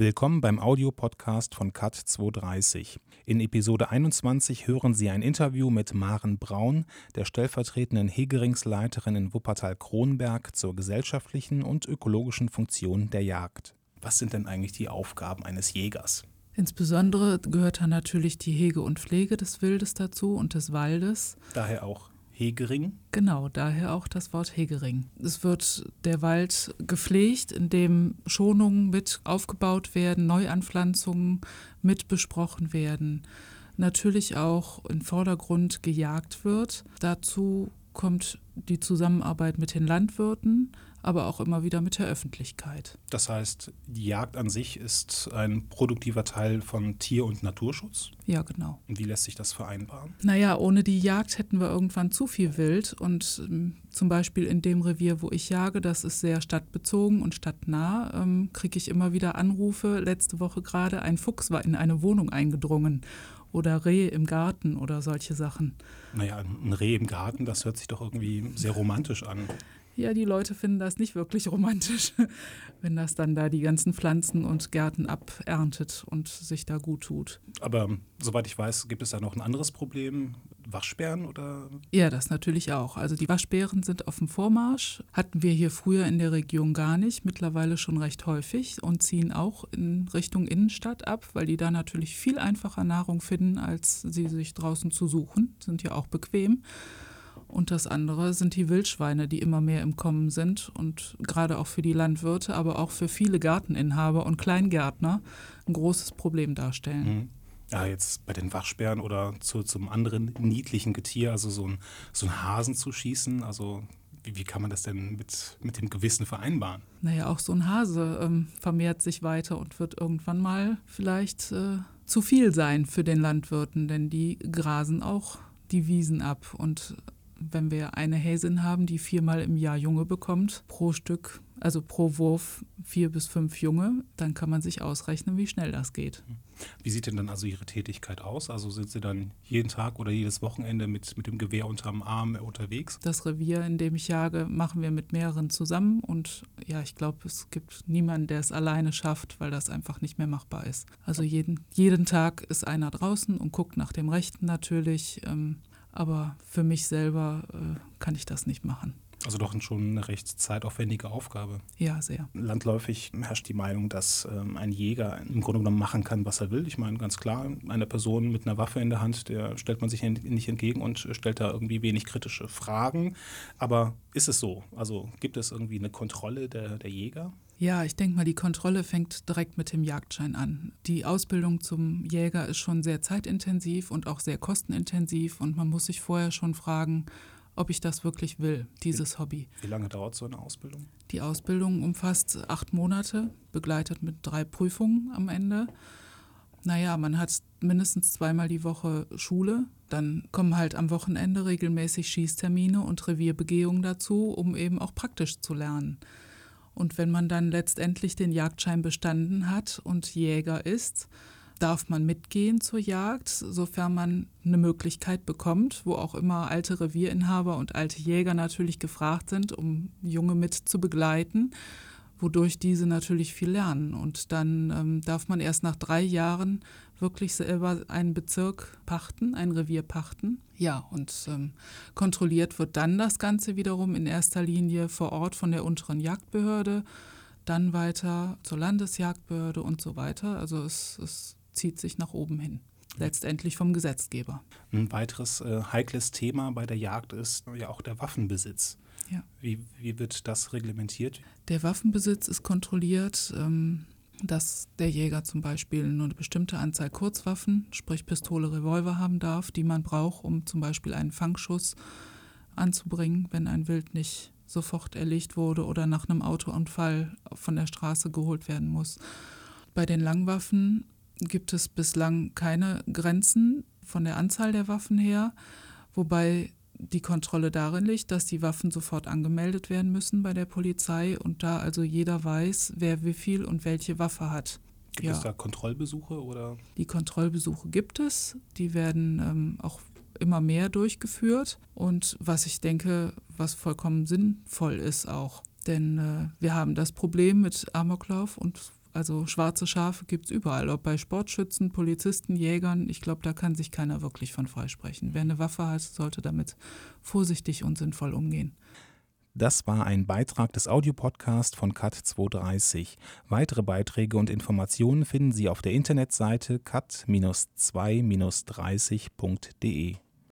Willkommen beim Audiopodcast von CAT 230. In Episode 21 hören Sie ein Interview mit Maren Braun, der stellvertretenden Hegeringsleiterin in Wuppertal-Kronberg zur gesellschaftlichen und ökologischen Funktion der Jagd. Was sind denn eigentlich die Aufgaben eines Jägers? Insbesondere gehört da natürlich die Hege und Pflege des Wildes dazu und des Waldes. Daher auch Hegering? Genau, daher auch das Wort Hegering. Es wird der Wald gepflegt, indem Schonungen mit aufgebaut werden, Neuanpflanzungen mit besprochen werden. Natürlich auch im Vordergrund gejagt wird. Dazu kommt die Zusammenarbeit mit den Landwirten, aber auch immer wieder mit der Öffentlichkeit. Das heißt, die Jagd an sich ist ein produktiver Teil von Tier- und Naturschutz? Ja, genau. Und wie lässt sich das vereinbaren? Naja, ohne die Jagd hätten wir irgendwann zu viel Wild. Und ähm, zum Beispiel in dem Revier, wo ich jage, das ist sehr stadtbezogen und stadtnah, ähm, kriege ich immer wieder Anrufe. Letzte Woche gerade, ein Fuchs war in eine Wohnung eingedrungen oder Reh im Garten oder solche Sachen. Naja, ein Reh im Garten, das hört sich doch irgendwie sehr romantisch an. Ja, die Leute finden das nicht wirklich romantisch, wenn das dann da die ganzen Pflanzen und Gärten aberntet und sich da gut tut. Aber soweit ich weiß, gibt es da noch ein anderes Problem? Waschbären oder? Ja, das natürlich auch. Also die Waschbären sind auf dem Vormarsch. Hatten wir hier früher in der Region gar nicht, mittlerweile schon recht häufig und ziehen auch in Richtung Innenstadt ab, weil die da natürlich viel einfacher Nahrung finden, als sie sich draußen zu suchen. Sind ja auch bequem. Und das andere sind die Wildschweine, die immer mehr im Kommen sind und gerade auch für die Landwirte, aber auch für viele Garteninhaber und Kleingärtner ein großes Problem darstellen. Mhm. Ja, jetzt bei den Waschbären oder zu, zum anderen niedlichen Getier, also so ein, so ein Hasen zu schießen, also wie, wie, kann man das denn mit, mit dem Gewissen vereinbaren? Naja, auch so ein Hase ähm, vermehrt sich weiter und wird irgendwann mal vielleicht äh, zu viel sein für den Landwirten, denn die grasen auch die Wiesen ab und wenn wir eine Häsin haben, die viermal im Jahr Junge bekommt, pro Stück, also pro Wurf vier bis fünf Junge, dann kann man sich ausrechnen, wie schnell das geht. Wie sieht denn dann also Ihre Tätigkeit aus? Also sind Sie dann jeden Tag oder jedes Wochenende mit, mit dem Gewehr unterm Arm unterwegs? Das Revier, in dem ich jage, machen wir mit mehreren zusammen und ja, ich glaube, es gibt niemanden, der es alleine schafft, weil das einfach nicht mehr machbar ist. Also jeden, jeden Tag ist einer draußen und guckt nach dem Rechten natürlich. Ähm, aber für mich selber äh, kann ich das nicht machen. Also doch schon eine recht zeitaufwendige Aufgabe. Ja, sehr. Landläufig herrscht die Meinung, dass ähm, ein Jäger im Grunde genommen machen kann, was er will. Ich meine, ganz klar, eine Person mit einer Waffe in der Hand, der stellt man sich nicht entgegen und stellt da irgendwie wenig kritische Fragen. Aber ist es so? Also gibt es irgendwie eine Kontrolle der, der Jäger? Ja, ich denke mal, die Kontrolle fängt direkt mit dem Jagdschein an. Die Ausbildung zum Jäger ist schon sehr zeitintensiv und auch sehr kostenintensiv und man muss sich vorher schon fragen, ob ich das wirklich will, dieses Hobby. Wie lange dauert so eine Ausbildung? Die Ausbildung umfasst acht Monate, begleitet mit drei Prüfungen am Ende. Naja, man hat mindestens zweimal die Woche Schule. Dann kommen halt am Wochenende regelmäßig Schießtermine und Revierbegehungen dazu, um eben auch praktisch zu lernen. Und wenn man dann letztendlich den Jagdschein bestanden hat und Jäger ist, darf man mitgehen zur Jagd, sofern man eine Möglichkeit bekommt, wo auch immer alte Revierinhaber und alte Jäger natürlich gefragt sind, um Junge mit zu begleiten, wodurch diese natürlich viel lernen. Und dann ähm, darf man erst nach drei Jahren wirklich selber einen Bezirk pachten, ein Revier pachten. Ja, und ähm, kontrolliert wird dann das Ganze wiederum in erster Linie vor Ort von der unteren Jagdbehörde, dann weiter zur Landesjagdbehörde und so weiter. Also es, es zieht sich nach oben hin letztendlich vom Gesetzgeber. Ein weiteres äh, heikles Thema bei der Jagd ist ja auch der Waffenbesitz. Ja. Wie, wie wird das reglementiert? Der Waffenbesitz ist kontrolliert. Ähm, dass der Jäger zum Beispiel nur eine bestimmte Anzahl Kurzwaffen, sprich Pistole, Revolver haben darf, die man braucht, um zum Beispiel einen Fangschuss anzubringen, wenn ein Wild nicht sofort erlegt wurde oder nach einem Autounfall von der Straße geholt werden muss. Bei den Langwaffen gibt es bislang keine Grenzen von der Anzahl der Waffen her, wobei die Kontrolle darin liegt, dass die Waffen sofort angemeldet werden müssen bei der Polizei und da also jeder weiß, wer wie viel und welche Waffe hat. Gibt ja. es da Kontrollbesuche oder? Die Kontrollbesuche gibt es. Die werden ähm, auch immer mehr durchgeführt und was ich denke, was vollkommen sinnvoll ist auch. Denn äh, wir haben das Problem mit Amoklauf und Also schwarze Schafe gibt es überall, ob bei Sportschützen, Polizisten, Jägern. Ich glaube, da kann sich keiner wirklich von freisprechen. Wer eine Waffe hat, sollte damit vorsichtig und sinnvoll umgehen. Das war ein Beitrag des Audiopodcasts von CAT 230. Weitere Beiträge und Informationen finden Sie auf der Internetseite cat-2-30.de.